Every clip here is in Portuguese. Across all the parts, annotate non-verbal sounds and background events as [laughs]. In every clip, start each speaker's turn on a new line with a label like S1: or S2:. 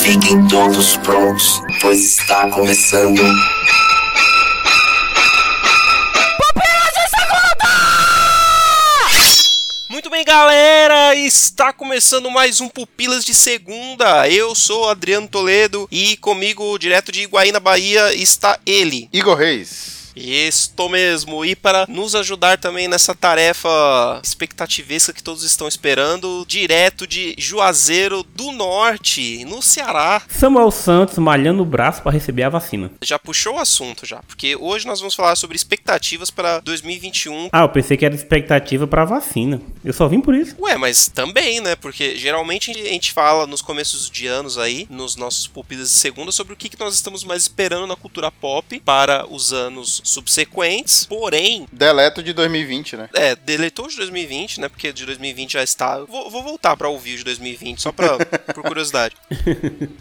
S1: Fiquem todos prontos, pois está começando.
S2: Está começando mais um Pupilas de Segunda. Eu sou Adriano Toledo e comigo, direto de Iguaí, na Bahia, está ele.
S3: Igor Reis.
S2: Estou mesmo. E para nos ajudar também nessa tarefa expectativesca que todos estão esperando, direto de Juazeiro do Norte, no Ceará.
S4: Samuel Santos malhando o braço para receber a vacina.
S2: Já puxou o assunto já, porque hoje nós vamos falar sobre expectativas para 2021.
S4: Ah, eu pensei que era expectativa para vacina. Eu só vim por isso.
S2: Ué, mas também, né? Porque geralmente a gente fala nos começos de anos aí, nos nossos pupilas de segunda, sobre o que nós estamos mais esperando na cultura pop para os anos subsequentes. Porém,
S3: Deleto de 2020, né?
S2: é, deletou de 2020, né? Porque de 2020 já está. Vou, vou voltar para ouvir de 2020, só pra, [laughs] por curiosidade.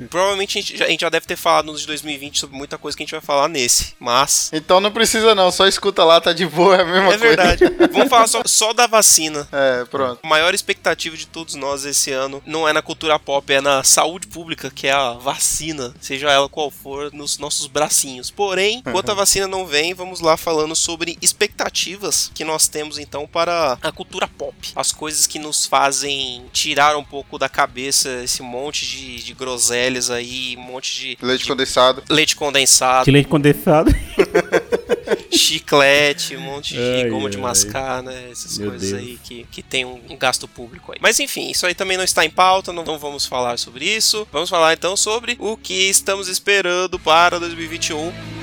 S2: Provavelmente a gente, já, a gente já deve ter falado nos de 2020 sobre muita coisa que a gente vai falar nesse. Mas.
S3: Então não precisa não, só escuta lá, tá de boa, é a mesma
S2: É
S3: coisa.
S2: verdade. [laughs] Vamos falar só, só da vacina.
S3: É, pronto.
S2: A maior expectativa de todos nós esse ano não é na cultura pop, é na saúde pública, que é a vacina, seja ela qual for, nos nossos bracinhos. Porém, enquanto a [laughs] vacina não vem, vamos lá falando sobre expectativas que nós temos então para a cultura pop. As coisas que nos fazem tirar um pouco da cabeça esse monte de, de groselhas aí, um monte de
S3: Leite
S2: de
S3: condensado.
S2: leite condensado,
S4: De leite condensado. [laughs]
S2: chiclete, um monte de
S4: Ai,
S2: goma de
S4: ai.
S2: mascar, né? Essas
S4: Meu
S2: coisas
S4: Deus.
S2: aí que, que tem um, um gasto público aí. Mas enfim, isso aí também não está em pauta, não, não vamos falar sobre isso. Vamos falar então sobre o que estamos esperando para 2021.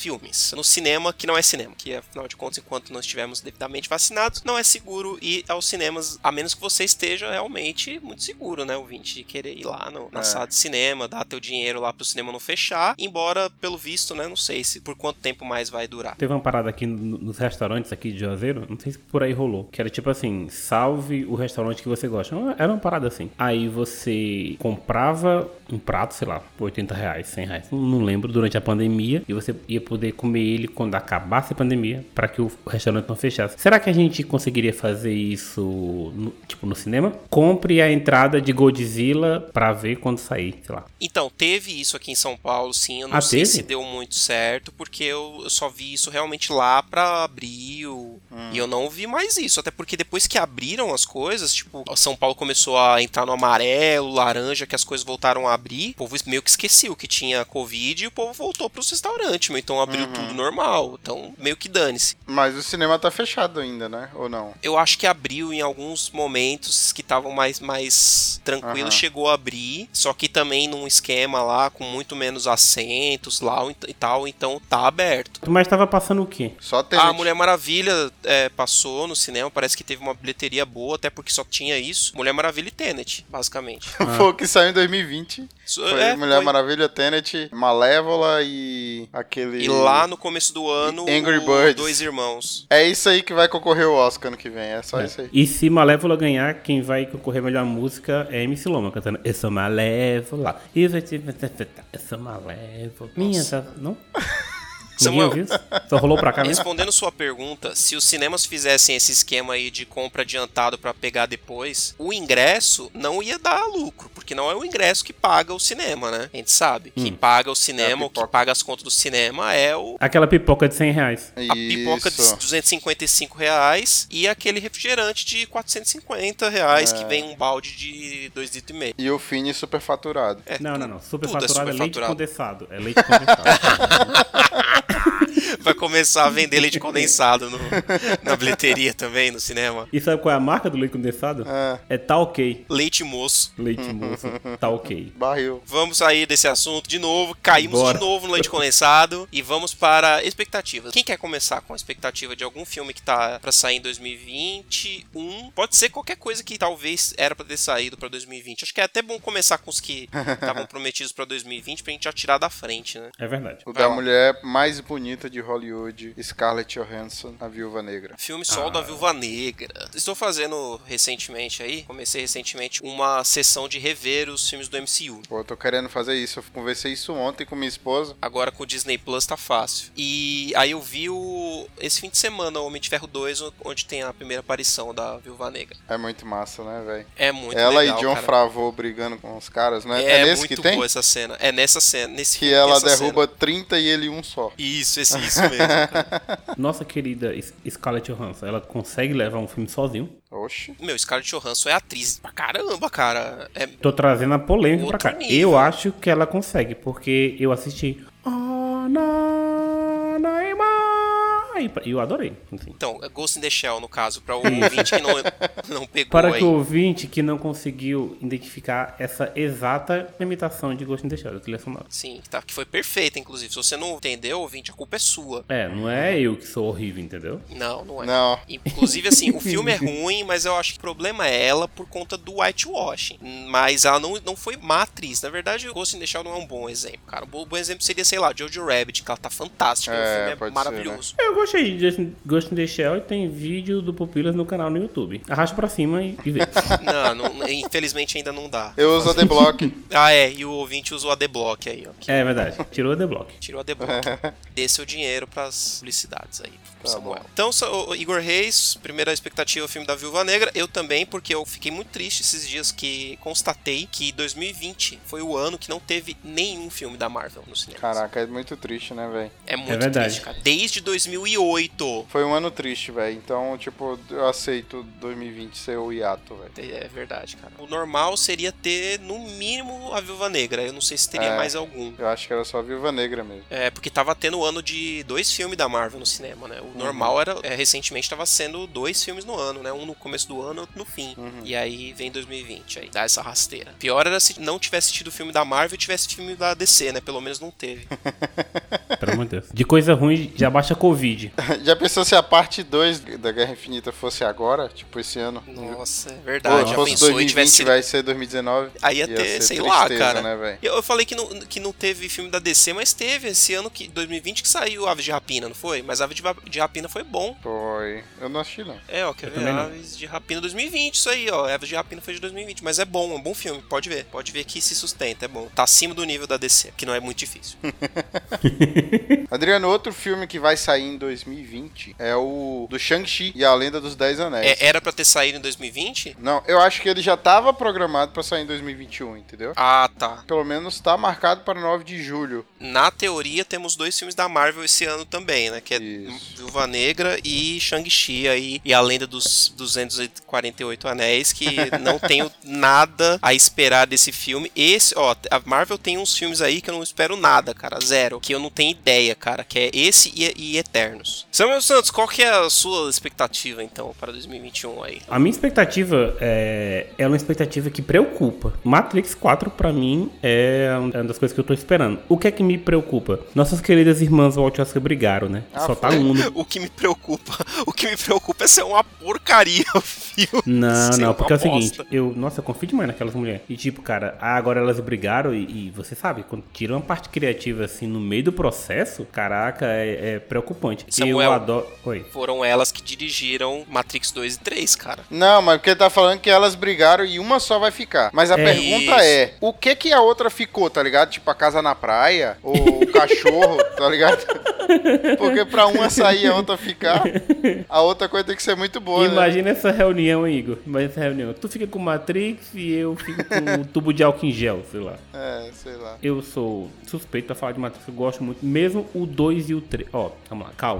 S2: filmes. No cinema, que não é cinema, que afinal de contas, enquanto não estivermos devidamente vacinados, não é seguro ir aos cinemas, a menos que você esteja realmente muito seguro, né, ouvinte, de querer ir lá no- na
S3: É.
S2: sala de cinema, dar teu dinheiro lá pro cinema não fechar, embora, pelo visto, né, não sei se por quanto tempo mais vai durar.
S4: Teve uma parada aqui no- nos restaurantes aqui de Juazeiro, não sei se por aí rolou, que era tipo assim, salve o restaurante que você gosta. Era uma parada assim. Aí você comprava um prato, sei lá, por 80 reais, 100 reais, não, não lembro, durante a pandemia, e você ia poder comer ele quando acabasse a pandemia, para que o restaurante não fechasse. Será que a gente conseguiria fazer isso, no- tipo, no cinema? Compre a entrada de Godzilla pra ver quando sair, sei lá.
S2: Então, teve isso aqui em São Paulo, sim. Eu não
S4: Ah,
S2: sei
S4: teve?
S2: se deu muito certo, porque eu, eu só vi isso realmente lá pra abril.
S4: Hum.
S2: E eu não vi mais isso. Até porque depois que abriram as coisas, tipo, São Paulo começou a entrar no amarelo, laranja, que as coisas voltaram a abrir. O povo meio que esqueceu que tinha Covid e o povo voltou pros restaurantes, meu. Abriu
S4: Uhum.
S2: tudo normal. Então, meio que dane-se.
S3: Mas o cinema tá fechado ainda, né? Ou não?
S2: Eu acho que abriu em alguns momentos que estavam mais, mais tranquilos,
S3: Aham.
S2: chegou a abrir, só que também num esquema lá com muito menos assentos lá e tal, então tá aberto.
S4: Mas tava passando o quê?
S3: Só tem.
S2: A Mulher Maravilha é, passou no cinema, parece que teve uma bilheteria boa, até porque só tinha isso. Mulher Maravilha e Tenet, basicamente. [laughs]
S3: Foi o que saiu em 2020. Foi
S2: é,
S3: Mulher
S2: foi.
S3: Maravilha, Tenet, Malévola e aquele.
S2: E lá no começo do ano,
S3: Angry Birds.
S2: Dois Irmãos.
S3: É isso aí que vai concorrer o Oscar ano que vem. É só isso aí.
S4: E se Malévola ganhar, quem vai concorrer a melhor música é MC Loma cantando Eu sou Malévola. E eu te- Eu sou Malévola. Minha, tá... não? [laughs]
S2: Samuel.
S4: ouviu isso? Só rolou pra cá [laughs] mesmo?
S2: Respondendo sua pergunta, se os cinemas fizessem esse esquema aí de compra adiantado pra pegar depois, o ingresso não ia dar lucro, porque não é o ingresso que paga o cinema, né? A gente sabe.
S4: Hum.
S2: Que paga o
S3: É
S2: cinema,
S3: a
S2: o que paga as contas do cinema é o
S4: Aquela pipoca de 100 reais.
S2: a pipoca de
S3: Isso.
S2: 255 reais e aquele refrigerante de 450 reais
S3: É.
S2: que vem um balde de 2,5 litros. e meio.
S3: E o Fini superfaturado.
S2: É,
S4: Não, não, não. Super
S2: tudo é
S4: faturado é, leite
S2: superfaturado.
S4: condensado. É leite condensado. [laughs]
S2: Vai começar a vender leite condensado no- na bilheteria também, no cinema.
S4: E sabe qual é a marca do leite condensado?
S3: Ah.
S4: É tá ok.
S2: Leite moço.
S4: Leite moço, tá ok.
S3: Barril.
S2: Vamos sair desse assunto de novo, caímos
S4: Bora.
S2: de novo no leite condensado e vamos para expectativas. Quem quer começar com a expectativa de algum filme que tá pra sair em 2021? Pode ser qualquer coisa que talvez era pra ter saído pra 2020. Acho que é até bom começar com os que [laughs] estavam prometidos pra 2020 pra gente já tirar da frente, né?
S4: É verdade.
S3: O
S2: Vai
S3: da
S2: lá.
S3: mulher mais bonita de Hollywood, Scarlett Johansson, a Viúva Negra.
S2: Filme Sol da Viúva Negra. Estou fazendo recentemente aí, comecei recentemente uma sessão de rever os filmes do MCU.
S3: Pô, eu tô querendo fazer isso. Eu conversei isso ontem com minha esposa.
S2: Agora com o Disney Plus tá fácil. E aí eu vi o, esse fim de semana o Homem de Ferro 2, onde tem a primeira aparição da Viúva Negra.
S3: É muito massa, né, velho?
S2: É muito
S3: Ela
S2: legal,
S3: e John
S2: cara.
S3: Favreau brigando com os caras, né?
S2: É,
S3: É, nesse
S2: muito
S3: que tem?
S2: boa essa cena. É nessa cena, nesse
S3: Que
S2: filme
S3: ela derruba
S2: cena.
S3: 30 e ele um só.
S2: Isso, esse, [laughs] isso mesmo. cara. [laughs]
S4: Nossa querida Scarlett Johansson, ela consegue levar um filme sozinho?
S3: Oxi.
S2: Meu, Scarlett Johansson é atriz pra caramba, cara. É,
S4: Tô trazendo a polêmica
S2: Outro
S4: pra cá.
S2: nível.
S4: Eu acho que ela consegue, porque eu assisti. E eu adorei. assim.
S2: então, é Ghost in the Shell, no caso, pra o ouvinte que não, [laughs] não pegou
S4: Para
S2: aí.
S4: que o ouvinte que não conseguiu identificar essa exata imitação de Ghost in the Shell, da trilha sonora.
S2: Sim, tá, que foi perfeita, inclusive. Se você não entendeu, ouvinte, a culpa é sua.
S4: É, não é eu que sou horrível, entendeu?
S2: Não, não é.
S3: Não.
S2: Inclusive, assim, o filme é [laughs] ruim, mas eu acho que o problema é ela por conta do whitewashing. Mas ela não, não foi má atriz. Na verdade, o Ghost in the Shell não é um bom exemplo, cara. Um bom, exemplo seria, sei lá, Jojo Rabbit, que ela tá fantástica.
S3: É,
S2: o filme é
S3: pode ser,
S2: maravilhoso.
S4: Eu gostei de Ghost- Ghost in the Shell e tem vídeo do Pupilas no canal no YouTube. Arrasta pra cima e, e vê. [laughs]
S2: Não, não- infelizmente ainda não dá.
S3: Eu uso a The Block.
S2: Ah, é, e o ouvinte usou a Adblock aí, ó. que
S4: é verdade. Tirou the block.
S2: Tirou a Adblock. [laughs] Dê seu dinheiro pras publicidades aí, pro
S3: Tá
S2: Samuel.
S3: bom.
S2: Então, Igor Reis, primeira expectativa, o filme da Viúva Negra. Eu também, porque eu fiquei muito triste esses dias que constatei que 2020 foi o ano que não teve nenhum filme da Marvel no cinema.
S3: Caraca, é muito triste, né, velho?
S2: É muito
S4: É verdade.
S2: triste, cara. Desde 2008.
S3: Foi um ano triste, velho. Então, tipo, eu aceito 2020 ser o hiato, velho.
S2: É verdade, cara. O normal seria ter, no mínimo, a Viúva Negra. Eu não sei se teria
S3: É.
S2: mais algum.
S3: Eu acho que era só Viúva Negra mesmo.
S2: É, porque tava tendo o ano de dois filmes da Marvel no cinema, né? O normal era, é, recentemente tava sendo dois filmes no ano, né? Um no começo do ano, outro no fim. E aí vem 2020, aí dá essa rasteira. Pior era se não tivesse tido o filme da Marvel e tivesse filme da DC, né? Pelo menos não teve. [laughs]
S4: Pelo amor de Deus. De coisa ruim, já baixa Covid. [laughs]
S3: Já pensou se a parte 2 da Guerra Infinita fosse agora? Tipo, esse ano?
S2: Nossa, é
S3: Pô,
S2: verdade.
S3: se
S2: Já
S3: fosse
S2: pensou e
S3: 2020,
S2: tivesse sido
S3: vai ser 2019.
S2: Aí ia ter,
S3: ser
S2: sei lá, cara.
S3: Né,
S2: eu, eu falei que não, que não teve filme da DC, mas teve esse ano, que 2020, que saiu Aves de Rapina, não foi? Mas Aves de, Rapina foi bom.
S3: Foi. Eu não assisti, não.
S2: É, ó, quer
S4: Eu
S2: ver? Aves de Rapina 2020, isso aí, ó. Aves de Rapina foi de 2020, mas é bom, é um bom filme, pode ver. Pode ver que se sustenta, é bom. Tá acima do nível da DC, que não é muito difícil. [laughs] [laughs]
S3: Adriano, outro filme que vai sair em 2020 é o do Shang-Chi e a Lenda dos Dez Anéis.
S2: É, era pra ter saído em 2020?
S3: Não, eu acho que ele já tava programado pra sair em 2021, entendeu?
S2: Ah, tá.
S3: Pelo menos tá marcado para 9 de julho.
S2: Na teoria, temos dois filmes da Marvel esse ano também, né? Que é
S3: Isso.
S2: Viúva Negra e Shang-Chi aí, e a Lenda dos 248 Anéis, que [laughs] não tenho nada a esperar desse filme. Esse, ó, a Marvel tem uns filmes aí que eu não espero nada, cara, zero. Que eu não tenho ideia, cara, que é esse e, e Eternos. Samuel Santos, qual que é a sua expectativa, então, para 2021 aí?
S4: A minha expectativa é, é uma expectativa que preocupa. Matrix 4, pra mim, é uma das coisas que eu tô esperando. O que é que me preocupa? Nossas queridas irmãs Wachowski brigaram, né?
S3: Ah,
S4: Só tá um no... [laughs]
S2: O que me preocupa, [laughs] o que me preocupa é ser uma porcaria [laughs] o filme.
S4: Não, não, porque é o seguinte, eu, nossa, eu confio demais naquelas mulheres. E tipo, cara, agora elas brigaram e, e você sabe, quando tira uma parte criativa assim no meio do processo, caraca, é, é preocupante.
S2: Samuel.
S4: Eu adoro. Oi.
S2: Foram elas que dirigiram Matrix 2 e 3, cara.
S3: Não, mas porque ele tá falando que elas brigaram e uma só vai ficar. Mas a
S4: É.
S3: pergunta
S2: Isso.
S3: é: o que que a outra ficou, tá ligado? Tipo, a casa na praia? Ou o [laughs] cachorro, tá ligado? [laughs] Porque pra uma sair e a outra ficar, a outra coisa tem que ser muito boa. né?
S4: Imagina essa reunião, hein, Igor. Imagina essa reunião. Tu fica com Matrix e eu fico com o [laughs] tubo de álcool em gel, sei lá.
S3: É, sei lá.
S4: Eu sou suspeito pra falar de Matrix, eu gosto muito. Mesmo o 2 e o 3. Ó, vamos lá, calma.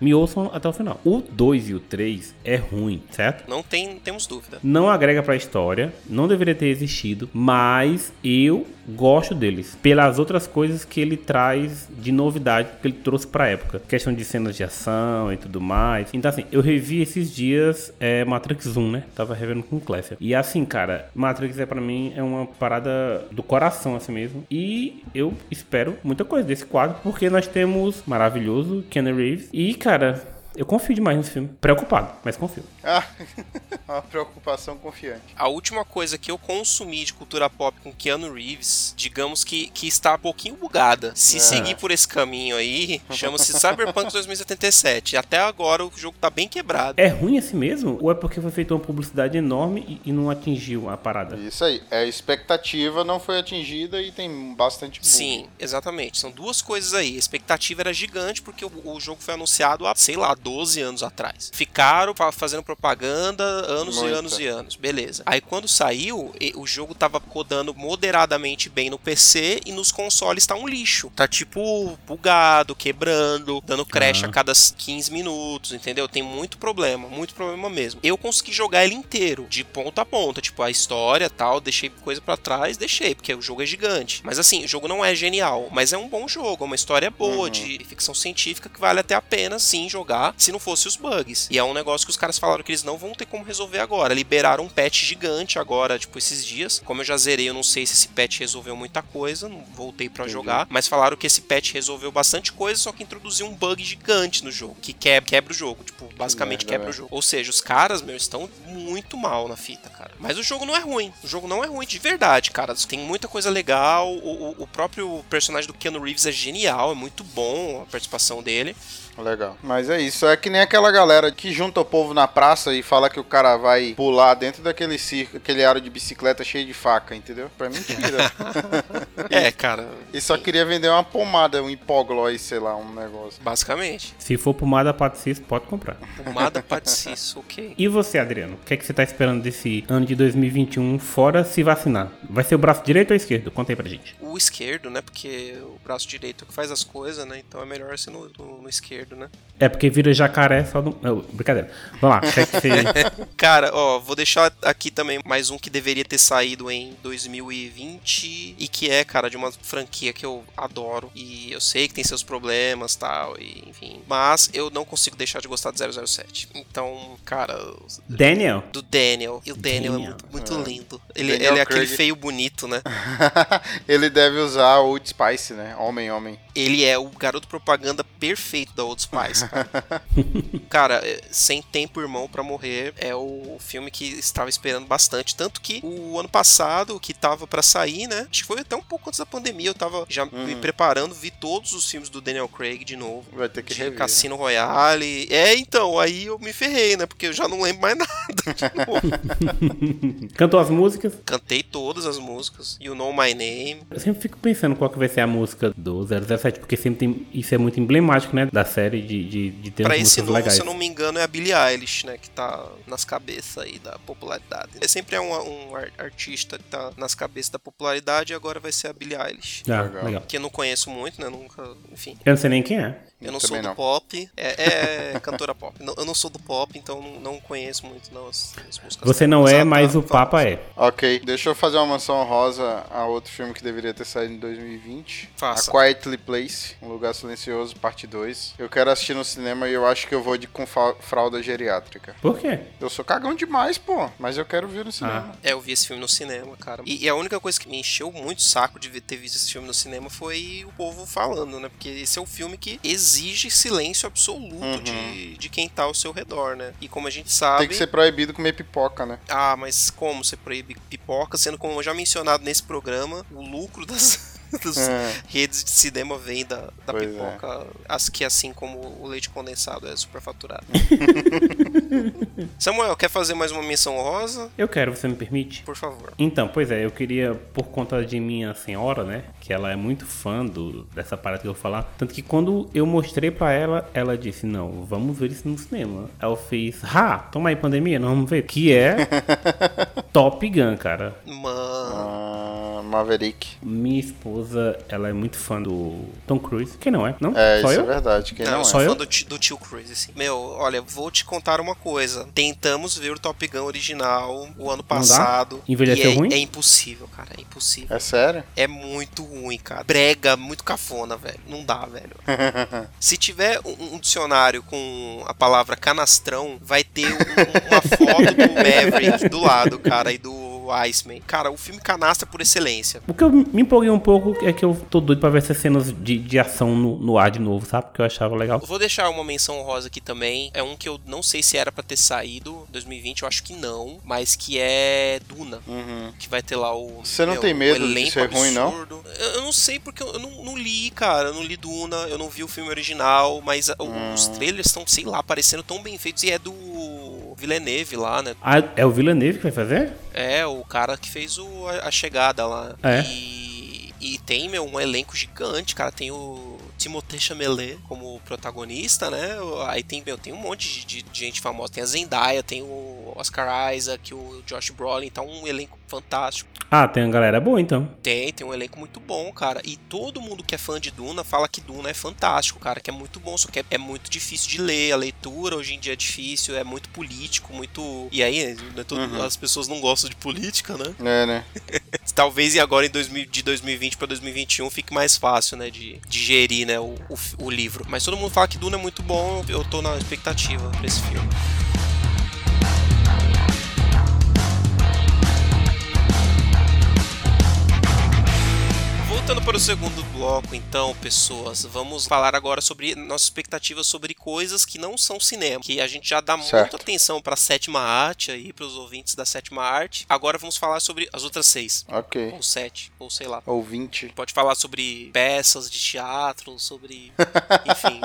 S4: Me ouçam até o final. O 2 e o 3 é ruim, certo?
S2: Não tem, temos dúvida.
S4: Não agrega pra história, não deveria ter existido, mas eu gosto deles pelas outras coisas que ele traz de novidade que ele trouxe pra época. Questão de cenas de ação e tudo mais. Então, assim, eu revi esses dias é, Matrix 1, né? Tava revendo com o Clécia. E assim, cara, Matrix é pra mim é uma parada do coração, assim mesmo. E eu espero muita coisa desse quadro, porque nós temos maravilhoso Keanu Reeves. E, cara, eu confio demais nesse filme. Preocupado, mas confio.
S3: Ah, [laughs] uma preocupação confiante.
S2: A última coisa que eu consumi de cultura pop com Keanu Reeves, digamos que, que está um pouquinho bugada. Se
S3: É.
S2: seguir por esse caminho aí, chama-se Cyberpunk [laughs] 2077. Até agora o jogo tá bem quebrado.
S4: É ruim assim mesmo? Ou é porque foi feita uma publicidade enorme e, e não atingiu a parada?
S3: Isso aí. É, a expectativa não foi atingida e tem bastante bug.
S2: Sim, exatamente. São duas coisas aí. A expectativa era gigante porque o, o jogo foi anunciado há, sei lá, 12 anos atrás. Ficaram fa- fazendo propaganda anos e
S3: Muita.
S2: anos e anos. Beleza. Aí quando saiu, e- o jogo tava rodando moderadamente bem no PC e nos consoles tá um lixo. Tá tipo bugado, quebrando, dando crash
S4: Ah.
S2: a cada 15 minutos, entendeu? Tem muito problema, muito problema mesmo. Eu consegui jogar ele inteiro, de ponta a ponta, tipo a história, tal, deixei coisa pra trás, deixei, porque o jogo é gigante. Mas assim, o jogo não é genial, mas é um bom jogo, é uma história boa de ficção científica que vale até a pena sim jogar, se não fosse os bugs. E é um negócio que os caras falaram que eles não vão ter como resolver agora. Liberaram um patch gigante agora, tipo esses dias. Como eu já zerei, eu não sei se esse patch resolveu muita coisa, não voltei pra jogar, mas falaram que esse patch resolveu bastante coisa, só que introduziu um bug gigante no jogo, que quebra, quebra o jogo, tipo, basicamente quebra o
S3: velho.
S2: jogo. Ou seja, os caras, meu, estão muito mal na fita, cara. Mas o jogo não é ruim. O jogo não é ruim de verdade, cara. Tem muita coisa legal. O, o- o próprio personagem do Keanu Reeves é genial, é muito bom a participação dele.
S3: Legal. Mas é isso. É que nem aquela galera que junta o povo na praça e fala que o cara vai pular dentro daquele circo, aquele aro de bicicleta cheio de faca, entendeu? Pra mentira. [laughs]
S2: É, cara,
S3: e só queria vender uma pomada, um hipoglós, sei lá, um negócio.
S2: basicamente.
S4: Se for pomada Patricis, pode comprar.
S2: Pomada Paticis, ok.
S4: E você, Adriano? O que é que você tá esperando desse ano de 2021, fora se vacinar? Vai ser o braço direito ou esquerdo? Conta aí pra gente.
S2: O esquerdo, né? Porque o braço direito é o que faz as coisas, né? Então é melhor ser no, no- no esquerdo, né?
S4: É porque vira jacaré só do. Oh, brincadeira. Vamos lá. O que é. [laughs] [laughs]
S2: Cara, ó, vou deixar aqui também mais um que deveria ter saído em 2020 e que é, cara, de uma franquia que eu adoro e eu sei que tem seus problemas tal, e enfim. Mas eu não consigo deixar de gostar de 007. Então, cara,
S4: Daniel?
S2: do Daniel. E o Daniel, é
S4: Daniel.
S2: muito, muito lindo. Ele, ele é aquele
S3: Craig.
S2: feio bonito, né? [laughs]
S3: Ele deve usar o Old Spice, né? Homem, homem.
S2: Ele é o garoto propaganda perfeito da Old Spice, cara. [laughs] cara, é, Sem Tempo Irmão pra Morrer é o filme que estava esperando bastante. Tanto que o ano passado, que tava pra sair, né? Acho que foi até um pouco antes da pandemia. Eu tava já me preparando, vi todos os filmes do Daniel Craig de novo.
S3: Vai ter que
S2: De
S3: rever.
S2: Cassino Royale. É, então, aí eu me ferrei, né? Porque eu já não lembro mais [laughs] nada de novo. [laughs]
S4: Cantou as músicas?
S2: Cantei todas as músicas. You Know My Name.
S4: Eu sempre fico pensando qual que vai ser a música do 007, porque sempre tem. Isso é muito emblemático, né? Da série de, de, de ter
S2: Pra esse novo,
S4: legais.
S2: se eu não me engano, é a Billie Eilish, né? Que tá nas cabeças aí da popularidade. Ele sempre é um, um ar- artista que tá nas cabeças da popularidade e agora vai ser a Billie Eilish.
S4: Ah,
S3: Legal.
S4: legal.
S2: Que eu não conheço muito, né? Nunca, enfim.
S4: Eu não sei nem quem é.
S2: Eu não
S3: Também
S2: sou do
S3: não.
S2: pop. É, é [laughs] cantora pop. Não- eu não sou do pop, então não, não conheço muito não, as, as músicas.
S4: Você não é,
S2: ela
S4: mas
S2: tá
S4: o Papa é.
S3: Ok, deixa eu fazer uma menção rosa a outro filme que deveria ter saído em 2020.
S2: Faça.
S3: A Quietly Place, Um Lugar Silencioso, parte 2. Eu quero assistir no cinema e eu acho que eu vou de com fralda geriátrica.
S4: Por quê?
S3: Eu sou cagão demais, pô, mas eu quero ver no cinema.
S2: É, eu vi esse filme no cinema, cara. E, e a única coisa que me encheu muito o saco de ter visto esse filme no cinema foi o povo falando, né? Porque esse é um filme que exige silêncio absoluto de, de quem tá ao seu redor, né? E como a gente sabe.
S3: Tem que ser proibido comer pipoca, né?
S2: Ah, mas como você proíbe pipoca, sendo como já mencionado nesse programa, o lucro das, das
S3: É.
S2: redes de cinema vem da, da
S3: Pois é.
S2: pipoca, as que assim como o leite condensado é superfaturado. [laughs] Samuel, quer fazer mais uma menção rosa?
S4: Eu quero, você me permite?
S2: Por favor.
S4: Então, pois é, eu queria, por conta de minha senhora, né? Que ela é muito fã do, dessa parada que eu vou falar. Tanto que quando eu mostrei pra ela, ela disse: Não, vamos ver isso no cinema. Eu fiz: Ha, toma aí pandemia, não vamos ver. Que é [laughs] Top Gun, cara.
S2: Mano.
S3: Ah, Maverick.
S4: Minha esposa, ela é muito fã do Tom Cruise. Quem não é? Não?
S3: É,
S4: Só
S3: isso
S4: eu?
S3: é verdade. Quem
S2: Não,
S3: não,
S2: eu
S3: é?
S2: sou fã
S4: eu?
S2: do, do tio Cruise, assim. Meu, olha, vou te contar uma coisa. Tentamos ver o Top Gun original o ano passado.
S4: Envelheceu
S2: é,
S4: ruim?
S2: É impossível, cara. É impossível.
S3: É sério?
S2: É muito ruim, cara. Brega, muito cafona, velho. Não dá, velho. [laughs] Se tiver um, um dicionário com a palavra canastrão, vai ter um- uma foto do Maverick do lado, cara, e do Iceman. Cara, o filme canastra por excelência.
S4: O que eu me empolguei um pouco é que eu tô doido pra ver essas cenas de, de ação no, no ar de novo, sabe? Porque eu achava legal.
S2: Eu Vou deixar uma menção honrosa aqui também. É um que eu não sei se era pra ter saído 2020, eu acho que não, mas que é Duna.
S3: Uhum.
S2: Que vai ter lá o.
S3: Você não
S2: meu,
S3: tem
S2: o
S3: medo de ser ruim, não?
S2: absurdo. Eu, eu não sei porque eu, eu não, não li, cara. Eu não li Duna, eu não vi o filme original, mas
S3: Hum.
S2: os trailers estão, sei lá, parecendo tão bem feitos. E é do Villeneuve lá, né?
S4: Ah, é o Villeneuve que vai fazer?
S2: É, o cara que fez o, a, a chegada lá.
S4: É.
S2: E, e tem, meu, um elenco gigante, cara. Tem o Timothée Chalamet como protagonista, né? Aí tem, meu, tem um monte de, de- de gente famosa. Tem a Zendaya, tem o Oscar Isaac, o Josh Brolin. Tá um elenco fantástico.
S4: Ah, tem uma galera boa então.
S2: Tem, tem um elenco muito bom, cara. E todo mundo que é fã de Duna fala que Duna é fantástico, cara. Que é muito bom, só que é, é muito difícil de ler. A leitura hoje em dia é difícil, é muito político, muito. E aí, né, todo-
S3: Uhum.
S2: as pessoas não gostam de política, né?
S3: É, né? [laughs]
S2: Talvez e agora em 2000, de 2020 para 2021 fique mais fácil, né, de digerir, né, o, o, o livro. Mas todo mundo fala que Duna é muito bom, eu tô na expectativa pra esse filme. Voltando para o segundo bloco, então, pessoas, vamos falar agora sobre nossas expectativas sobre coisas que não são cinema, que a gente já dá
S3: Certo.
S2: muita atenção para a sétima arte aí, para os ouvintes da sétima arte. Agora vamos falar sobre as outras seis,
S3: Ok.
S2: ou sete, ou sei lá.
S3: Ouvinte.
S2: Pode falar sobre peças de teatro, sobre, [laughs] enfim,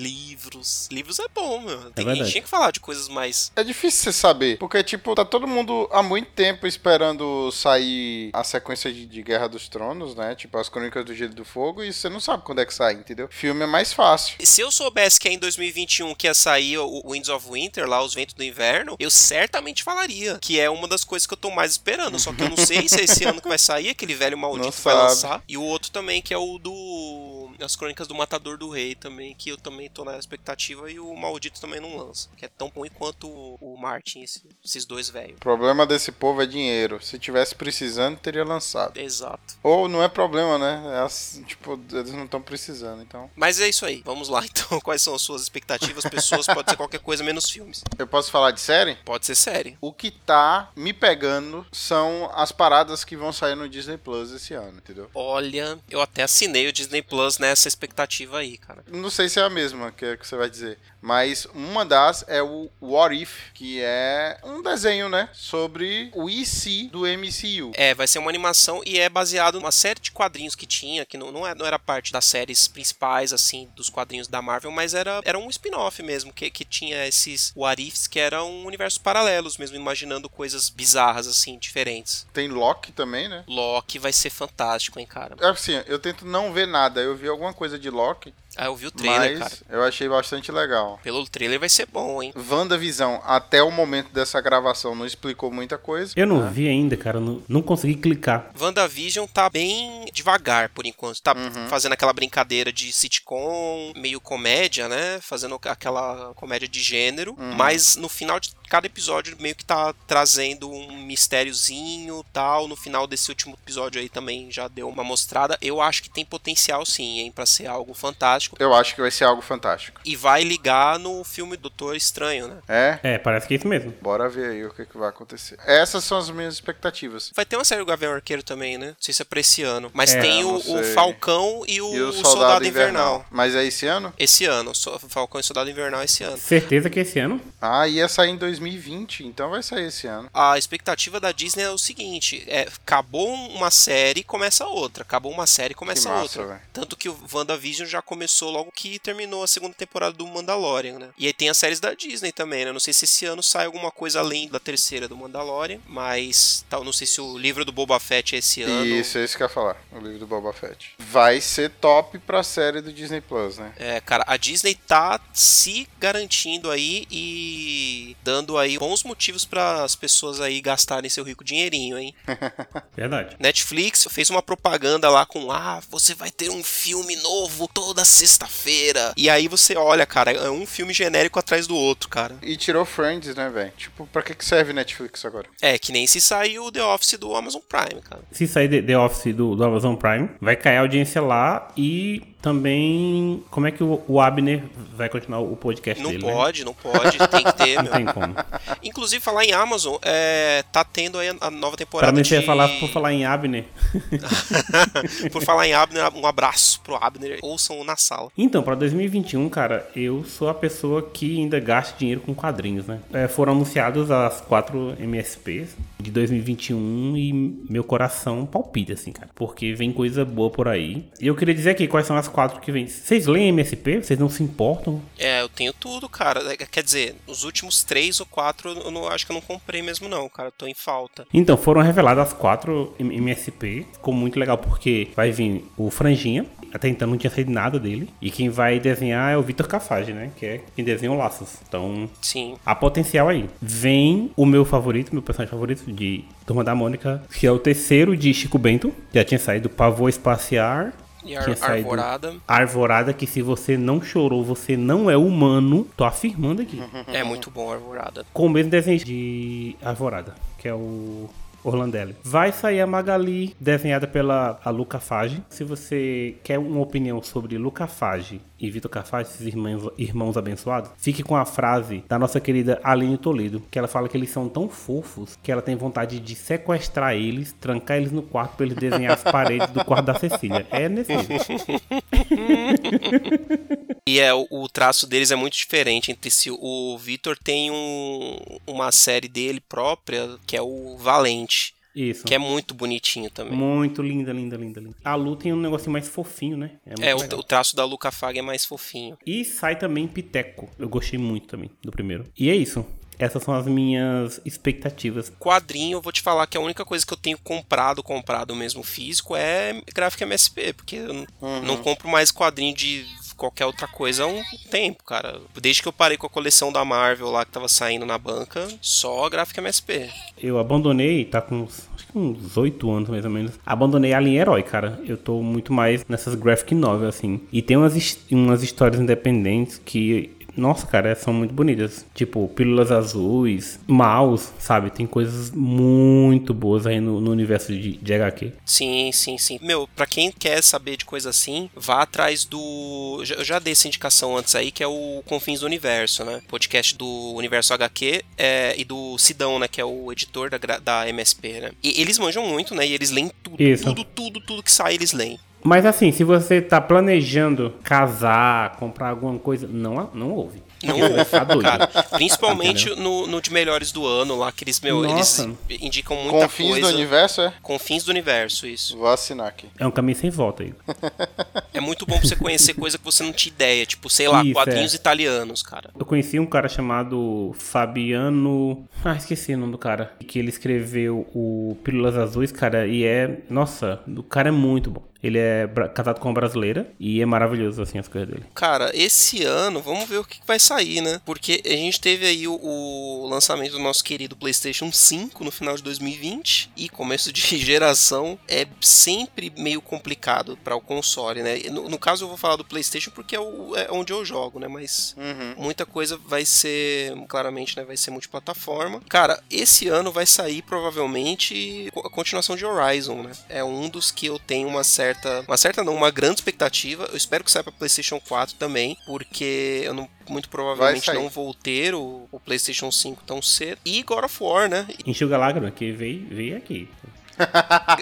S2: livros. Livros é bom, meu. Tem, a gente
S4: verdade.
S2: tinha que falar de coisas mais.
S3: É difícil você saber, porque, tipo, tá todo mundo há muito tempo esperando sair a sequência de, de Guerra dos Tronos, né? Tipo, as Crônicas do Gelo e do Fogo, e você não sabe quando é que sai, entendeu? Filme é mais fácil.
S2: Se eu soubesse que é em 2021 que ia sair o Winds of Winter, lá, Os Ventos do Inverno, eu certamente falaria. Que é uma das coisas que eu tô mais esperando. Só que eu não sei se é esse ano que vai sair, aquele velho maldito
S3: Não
S2: vai
S3: sabe.
S2: lançar. E o outro também, que é o do. As Crônicas do Matador do Rei também, que eu também tô na expectativa. E o maldito também não lança. Que é tão ruim quanto o, o Martin, esse- esses dois velhos.
S3: O problema desse povo é dinheiro. Se tivesse precisando, teria lançado.
S2: Exato.
S3: Ou não é problema, né? É assim, tipo, eles não estão precisando, então.
S2: Mas é isso aí. Vamos lá [laughs] então. Quais são as suas expectativas? Pessoas, pode ser qualquer coisa menos filmes.
S3: Eu posso falar de série?
S2: Pode ser série.
S3: O que tá me pegando são as paradas que vão sair no Disney Plus esse ano, entendeu?
S2: Olha, eu até assinei o Disney Plus nessa expectativa aí, cara.
S3: Não sei se é a mesma que, é que você vai dizer, mas uma das é o What If, que é um desenho, né, sobre o IC do MCU.
S2: É, vai ser uma animação e é baseado numa série de quadrinhos que tinha, que não, não, é- não era parte das séries principais, assim, dos quadrinhos da Marvel, mas era, era um spin-off mesmo, que, que tinha esses what ifs que eram universos paralelos mesmo, imaginando coisas bizarras, assim, diferentes.
S3: Tem Loki também, né?
S2: Loki vai ser fantástico, hein, cara.
S3: É Assim, eu tento não ver nada. Eu vi alguma coisa de Loki,
S2: Ah, eu vi o trailer,
S3: mas
S2: cara.
S3: eu achei bastante legal.
S2: Pelo trailer vai ser bom, hein.
S3: WandaVisão, até o momento dessa gravação, não explicou muita coisa.
S4: Eu não vi ainda, cara. Não, não consegui clicar.
S2: WandaVision tá bem devagar por enquanto. Tá
S3: Uhum.
S2: fazendo aquela brincadeira de sitcom, meio comédia, né? Fazendo aquela comédia de gênero.
S3: Uhum.
S2: Mas no final de cada episódio meio que tá trazendo um mistériozinho tal. No final desse último episódio aí também já deu uma mostrada. Eu acho que tem potencial sim, hein? Pra ser algo fantástico.
S3: Eu acho que vai ser algo fantástico.
S2: E vai ligar no filme Doutor Estranho, né?
S3: É?
S4: É, parece que é isso mesmo.
S3: Bora ver aí o que, que vai acontecer. Essas são as minhas expectativas.
S2: Vai ter uma série do Gavião Arqueiro também, né? Não sei se é pra esse ano. Mas
S4: É,
S2: tem o, o. Falcão e o,
S3: E o
S2: Soldado,
S3: Soldado,
S2: Invernal.
S3: Invernal. Mas é esse ano?
S2: Esse ano, so- Falcão e Soldado Invernal esse ano.
S4: Certeza que é esse ano.
S3: Ah, ia sair em 2020, então vai sair esse ano.
S2: A expectativa da Disney é o seguinte: é, acabou uma série, começa outra. Acabou uma série, começa
S3: massa,
S2: outra.
S3: velho.
S2: Tanto que o WandaVision já começou logo que terminou a segunda temporada do Mandalorian, né? E aí tem as séries da Disney também, né? Não sei se esse ano sai alguma coisa além da terceira do Mandalorian, mas tal, não sei se o livro do Boba Fett é esse ano.
S3: Isso, é isso que eu ia falar. O livro do Boba Fett. Vai ser top pra série do Disney Plus, né?
S2: É, cara, a Disney tá se garantindo aí e dando aí bons motivos para as pessoas aí gastarem seu rico dinheirinho, hein? [laughs]
S4: Verdade.
S2: Netflix fez uma propaganda lá com ah, você vai ter um filme novo toda sexta-feira. E aí você olha, cara, é um filme genérico atrás do outro, cara.
S3: E tirou Friends, né, velho? Tipo, pra que que serve Netflix agora?
S2: É, que nem se saiu The Office do Amazon Prime, cara.
S4: Se sair The- The Office do, do Amazon Prime, vai cair a audiência lá e também como é que o, o Abner vai continuar o podcast
S2: Não
S4: dele, né?
S2: pode, não pode, tem que ter, [laughs]
S4: Não
S2: meu.
S4: tem como.
S2: Inclusive, falar em Amazon, é, tá tendo aí a nova temporada
S4: Pra mim,
S2: de...
S4: você ia falar por falar em Abner. [laughs]
S2: Por falar em Abner, um abraço pro Abner. Ouçam na sala.
S4: Então, pra 2021, cara, eu sou a pessoa que ainda gasta dinheiro com quadrinhos, né? É, foram anunciados as quatro MSPs de 2021 e meu coração palpita, assim, cara. Porque vem coisa boa por aí. E eu queria dizer aqui quais são as quatro que vem. Vocês leem MSP? Vocês não se importam?
S2: É, eu tenho tudo, cara. É, Quer dizer, os últimos três ou quatro eu não, acho que eu não comprei mesmo, não, cara. Eu tô em falta.
S4: Então, foram reveladas as quatro MSP. Ficou muito legal porque vai vir o Franjinha. Até então não tinha saído nada dele. E quem vai desenhar é o Vitor Cafage, né? Que é quem desenha o Laços. Então,
S2: Sim.
S4: há potencial aí. Vem o meu favorito, meu personagem favorito de Turma da Mônica, que é o terceiro de Chico Bento. Já tinha saído Pavor Espaciar.
S2: E Ar Arvorada.
S4: Arvorada, que se você não chorou, você não é humano. Tô afirmando aqui.
S2: É muito bom Arvorada.
S4: Com o mesmo desenho de Arvorada, que é o Orlandelli. Vai sair a Magali, desenhada pela Luca Fage. Se você quer uma opinião sobre Luca Fage e Vitor Cafage, esses irmãos, irmãos abençoados, fique com a frase da nossa querida Aline Toledo, que ela fala que eles são tão fofos que ela tem vontade de sequestrar eles, trancar eles no quarto pra eles desenhar as paredes do quarto da Cecília. É nesse nível. [laughs]
S2: E é, o, traço deles é muito diferente entre si. O Vitor tem um, uma série dele própria, que é o Valente,
S4: Isso.
S2: que é muito bonitinho também.
S4: Muito linda, linda, linda, linda. A Lu tem um negocinho mais fofinho, né? muito
S2: É, o, o traço da Luca Fag é mais fofinho.
S4: E sai também Piteco. Eu gostei muito também do primeiro. E é isso. Essas são as minhas expectativas.
S2: Quadrinho, eu vou te falar que a única coisa que eu tenho comprado, comprado mesmo físico, é gráfico MSP, porque eu não, não compro mais quadrinho de qualquer outra coisa há um tempo, cara. Desde que eu parei com a coleção da Marvel lá que tava saindo na banca, só gráfico MSP.
S4: Eu abandonei, tá com uns, acho que uns 8 anos mais ou menos. Abandonei a linha herói, cara. Eu tô muito mais nessas graphic novels, assim. E tem umas, umas histórias independentes que. Nossa, cara, são muito bonitas. Tipo, Pílulas Azuis, Maus, sabe? Tem coisas muito boas aí no, no universo de, de HQ.
S2: Sim, sim, sim. Meu, pra quem quer saber de coisa assim, vá atrás do. Eu já dei essa indicação antes aí, que é o Confins do Universo, né? Podcast do Universo HQ é, e do Sidão, né? Que é o editor da, da MSP, né? E eles manjam muito, né? E eles leem tudo,
S4: Isso.
S2: tudo, tudo, tudo que sai, eles leem.
S4: Mas assim, se você tá planejando casar, comprar alguma coisa, não, não ouve.
S2: Não,
S4: ficar doido.
S2: cara. Principalmente no, no de melhores do ano lá, que eles, meu,
S4: Nossa.
S2: eles indicam muita
S3: Confins
S2: coisa.
S3: do universo, é?
S2: Confins do universo, isso.
S3: Vou assinar aqui.
S4: É um caminho sem volta aí. [laughs]
S2: É muito bom pra você conhecer coisa que você não tinha ideia. Tipo, sei lá,
S4: Isso,
S2: quadrinhos
S4: é.
S2: italianos, cara.
S4: Eu conheci um cara chamado Fabiano. Ah, esqueci o nome do cara. Que ele escreveu o Pílulas Azuis, cara, e é. Nossa, o cara é muito bom. Ele é casado com uma brasileira e é maravilhoso, assim, as coisas dele.
S2: Cara, esse ano, vamos ver o que vai sair, né? Porque a gente teve aí o, o lançamento do nosso querido PlayStation 5 no final de 2020 e começo de [laughs] geração é sempre meio complicado para o console, né? No, no caso, eu vou falar do PlayStation porque é, o- é onde eu jogo, né? Mas muita coisa vai ser, claramente, né? Vai ser multiplataforma. Cara, esse ano vai sair provavelmente a continuação de Horizon, né? É um dos que eu tenho uma certa, uma certa não, uma grande expectativa. Eu espero que saia para PlayStation 4 também, porque eu não muito provavelmente não vou ter o, o PlayStation 5 tão cedo. E God of War, né?
S4: Enxuga a lágrima, que veio, veio aqui.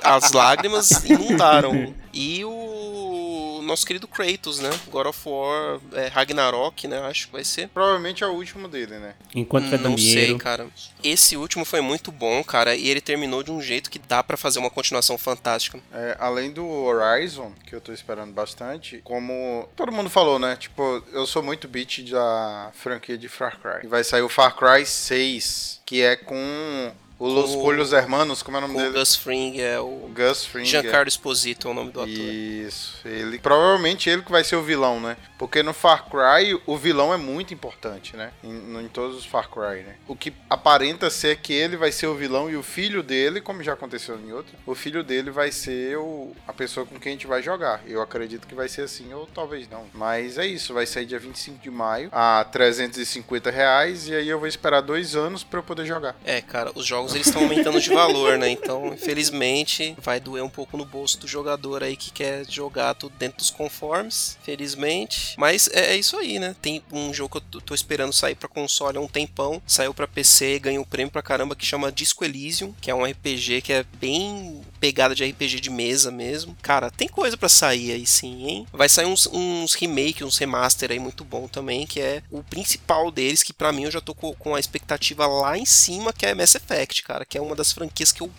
S2: As lágrimas inundaram. E o nosso querido Kratos, né? God of War, é, Ragnarok, né? Acho que vai ser.
S3: Provavelmente é o último dele, né?
S4: Enquanto vai dando
S2: Não sei, cara. Esse último foi muito bom, cara, e ele terminou de um jeito que dá pra fazer uma continuação fantástica.
S3: É, além do Horizon, que eu tô esperando bastante, como todo mundo falou, né? Tipo, eu sou muito beat da franquia de Far Cry. E vai sair o Far Cry 6, que é com o Los
S2: o-
S3: Polhos Hermanos, como é o nome
S2: O
S3: dele?
S2: Gus Fring é o
S3: Gus Fring.
S2: Giancarlo Esposito é o nome do ator.
S3: Isso, ele provavelmente ele que vai ser o vilão, né? Porque no Far Cry o vilão é muito importante, né? Em, em todos os Far Cry, né? O que aparenta ser que ele vai ser o vilão e o filho dele, como já aconteceu em outro, o filho dele vai ser o, a pessoa com quem a gente vai jogar. Eu acredito que vai ser assim, ou talvez não. Mas é isso, vai sair dia 25 de maio a 350 reais e aí eu vou esperar dois anos pra eu poder jogar.
S2: É, cara, os jogos eles estão aumentando de valor, né? Então, infelizmente, vai doer um pouco no bolso do jogador aí que quer jogar tudo dentro dos conformes, felizmente. Mas é, é isso aí, né? Tem um jogo que eu tô- esperando sair pra console há um tempão, saiu pra PC, ganhou prêmio pra caramba que chama Disco Elysium, que é um RPG que é bem pegada de RPG de mesa mesmo. Cara, tem coisa pra sair aí sim, hein? Vai sair uns, uns remake, uns remaster aí muito bom também, que é o principal deles, que pra mim eu já tô co- com a expectativa lá em cima, que é Mass Effect, cara, que é uma das franquias que eu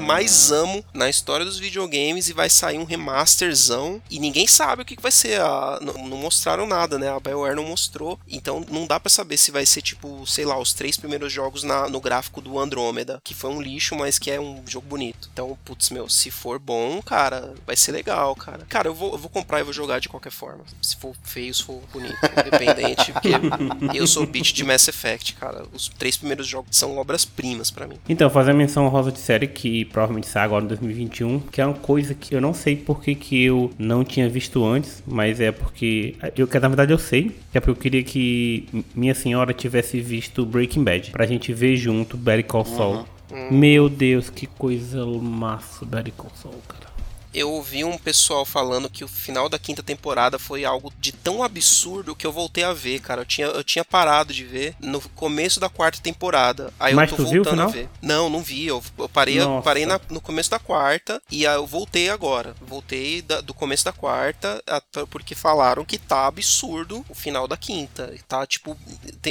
S2: mais amo na história dos videogames e vai sair um remasterzão e ninguém sabe o que que vai ser. A, não, não mostraram nada, né? A BioWare não mostrou, então não dá pra saber se vai ser tipo, sei lá, os três primeiros jogos na- no gráfico do Andromeda, que foi um lixo, mas que é um jogo bonito. Então, putz, meu, se for bom, cara, vai ser legal, cara. Cara, eu vou, eu vou comprar e vou jogar de qualquer forma. Se for feio, se for bonito, [laughs] independente, porque eu sou beat de Mass Effect, cara. Os três primeiros jogos são obras-primas pra mim.
S4: Então, fazer a menção rosa de série que provavelmente sai agora em 2021, que é uma coisa que eu não sei porque que eu não tinha visto antes, mas é porque eu que na verdade eu sei, que é porque eu queria que minha senhora tivesse visto Breaking Bad, pra gente ver junto Better Call Saul. Meu Deus, que coisa massa Better Call Saul, cara.
S2: Eu ouvi um pessoal falando que o final da quinta temporada foi algo de tão absurdo que eu voltei a ver, cara. Eu tinha, eu tinha parado de ver no começo da quarta temporada. Aí
S4: Mas
S2: eu tô
S4: tu viu o
S2: voltando a ver. Não, não vi. Eu, eu parei,
S4: Nossa.
S2: parei na- no começo da quarta e aí eu voltei agora. Voltei da- do começo da quarta porque falaram que tá absurdo o final da quinta. Tá tipo.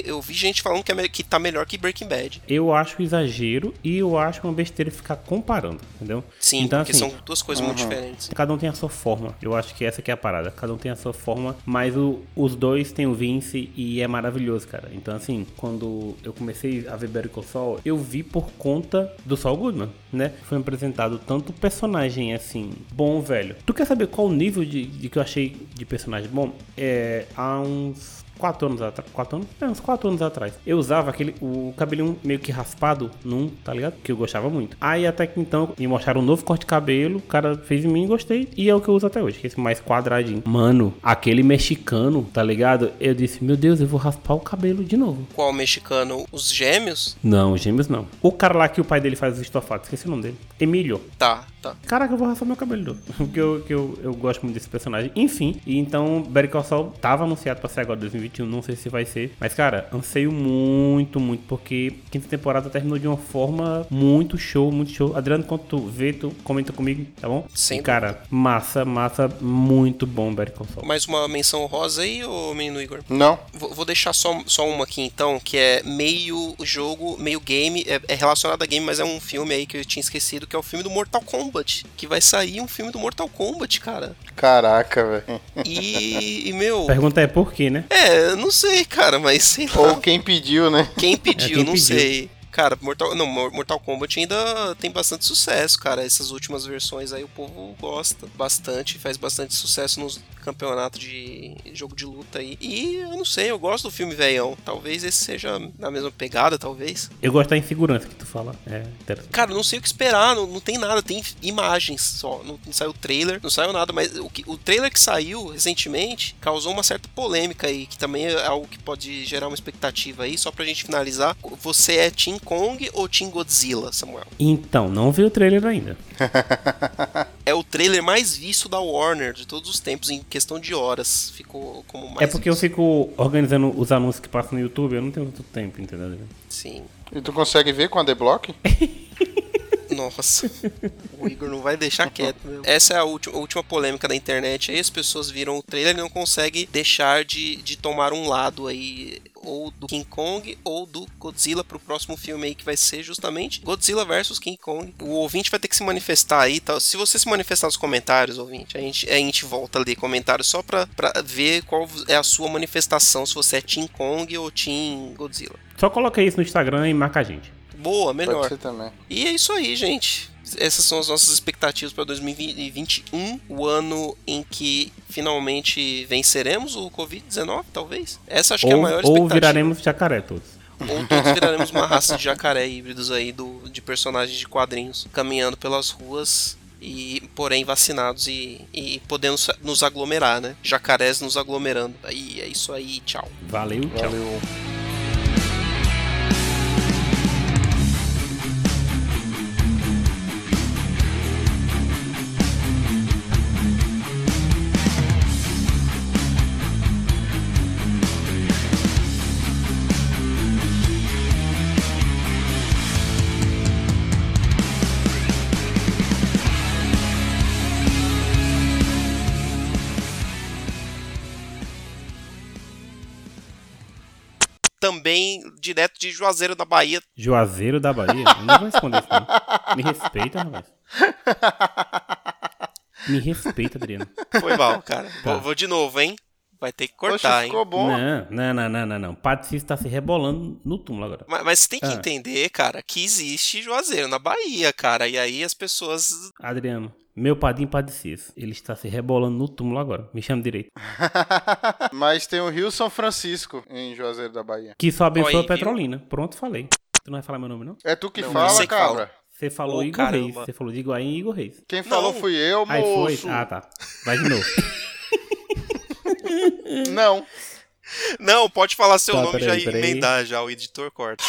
S2: Eu vi gente falando que, é, que tá melhor que Breaking Bad.
S4: Eu acho exagero e eu acho uma besteira ficar comparando, entendeu?
S2: Sim,
S4: então,
S2: porque
S4: assim,
S2: são duas coisas muito diferentes.
S4: Cada um tem a sua forma. Eu acho que essa que é a parada. Cada um tem a sua forma, mas o- os dois têm o Vince e é maravilhoso, cara. Então, assim, quando eu comecei a ver Better Call Saul, eu vi por conta do Saul Goodman, né? Foi apresentado tanto personagem, assim, bom, velho. Tu quer saber qual o nível de, de que eu achei de personagem bom? É, há uns... Quatro anos atrás. Quatro anos? É, uns quatro anos atrás. Eu usava aquele. O cabelinho meio que raspado num, tá ligado? Que eu gostava muito. Aí até que então me mostraram um novo corte de cabelo. O cara fez em mim e gostei. E é o que eu uso até hoje. que é Esse mais quadradinho. Mano, aquele mexicano, tá ligado? Eu disse, meu Deus, eu vou raspar o cabelo de novo.
S2: Qual mexicano? Os gêmeos?
S4: Não, gêmeos não. O cara lá que o pai dele faz os estofados, esqueci o nome dele. Emílio.
S2: Tá, tá.
S4: Caraca, eu vou raspar meu cabelo. [laughs] Porque eu, que eu, eu gosto muito desse personagem. Enfim, e então Better Call Saul tava anunciado pra ser agora 2021. Não sei se vai ser. Mas, cara, anseio muito, muito. Porque quinta temporada terminou de uma forma muito show, muito show. Adriano, quando tu vê, tu comenta comigo, tá bom?
S2: Sem
S4: e, cara, massa, massa. Muito bom Better.
S2: Mais uma menção rosa aí, ô menino Igor?
S3: Não?
S2: Vou vou deixar só, só uma aqui então, que é meio jogo, meio game, é, é relacionado a game, mas é um filme aí que eu tinha esquecido, que é o filme do Mortal Kombat. Que vai sair um filme do Mortal Kombat, cara.
S3: Caraca, velho.
S2: E, e, meu.
S4: A pergunta é por quê, né?
S2: É, não sei, cara, mas sei lá.
S3: Ou quem pediu, né?
S2: Quem pediu,
S4: É, quem
S2: não
S4: pediu.
S2: sei. Cara, Mortal, não, Mor- Mortal Kombat ainda tem bastante sucesso, cara. Essas últimas versões aí o povo gosta bastante, faz bastante sucesso nos campeonatos de jogo de luta aí. E eu não sei, eu gosto do filme velhão. Talvez esse seja na mesma pegada, talvez.
S4: Eu gosto da insegurança que tu fala. É.
S2: Cara, não sei o que esperar, não, não tem nada, tem imagens só. Não, não saiu trailer, não saiu nada, mas o, que, o trailer que saiu recentemente causou uma certa polêmica aí, que também é algo que pode gerar uma expectativa aí, só pra gente finalizar. Você é Team Kong ou Team Godzilla, Samuel?
S4: Então, não vi o trailer ainda. [laughs]
S2: É o trailer mais visto da Warner de todos os tempos, em questão de horas. Ficou como mais.
S4: É porque eu
S2: visto.
S4: fico organizando os anúncios que passam no YouTube, eu não tenho tanto tempo, entendeu?
S2: Sim.
S3: E tu consegue ver com a The Block? [laughs]
S2: Nossa, o Igor não vai deixar quieto mesmo. Essa é a última, a última polêmica da internet. Aí as pessoas viram o trailer e não conseguem deixar de, de tomar um lado aí ou do King Kong ou do Godzilla pro próximo filme aí que vai ser justamente Godzilla versus King Kong. O ouvinte vai ter que se manifestar aí, tá? Se você se manifestar nos comentários, ouvinte, a gente, a gente volta a ler comentários só pra, pra ver qual é a sua manifestação, se você é Team Kong ou Team Godzilla.
S4: Só coloca isso no Instagram e marca a gente.
S2: Boa, melhor.
S3: Pode ser também.
S2: E é isso aí, gente. Essas são as nossas expectativas para 2021, o ano em que finalmente venceremos o Covid-19, talvez. Essa acho que é a
S4: Ou,
S2: maior
S4: ou
S2: expectativa.
S4: viraremos jacaré todos.
S2: Ou todos [laughs] viraremos uma raça de jacaré híbridos aí do, de personagens de quadrinhos caminhando pelas ruas e porém vacinados e, e podendo nos aglomerar, né? Jacarés nos aglomerando. Aí é isso aí, tchau.
S4: Valeu, tchau.
S3: Valeu.
S2: Também direto de Juazeiro da Bahia.
S4: Juazeiro da Bahia? Eu não vou responder isso, não. Me respeita, rapaz. Me respeita, Adriano.
S2: Foi mal, cara.
S4: Tá.
S2: Vou, vou de novo, hein? Vai ter que
S3: Poxa,
S2: cortar, hein?
S3: ficou bom.
S4: Não, não, não, não, não, não. Patricis tá se rebolando no túmulo agora.
S2: Mas, mas tem que
S4: Ah.
S2: entender, cara, que existe Juazeiro na Bahia, cara. E aí as pessoas.
S4: Adriano, meu padrinho Patricis, ele está se rebolando no túmulo agora. Me chama direito. [laughs]
S3: Mas tem o Rio São Francisco em Juazeiro da Bahia.
S4: Que só abençoa
S2: Olha
S4: a
S2: aí, viu?
S4: Petrolina. Pronto, falei. Tu não vai falar meu nome, não?
S3: É tu que
S2: Não,
S3: fala,
S2: você que fala.
S3: cabra.
S4: Você falou
S2: Ô,
S4: Igor
S2: caramba.
S4: Reis. Você falou de Iguaí e Igor Reis.
S3: Quem falou
S2: Não.
S3: fui eu,
S4: Aí foi.
S3: moço.
S4: Ah, tá. Vai de novo.
S3: Não.
S2: Não, pode falar seu
S4: Tá,
S2: nome
S4: peraí,
S2: já e
S4: peraí.
S2: emendar já, o editor corta.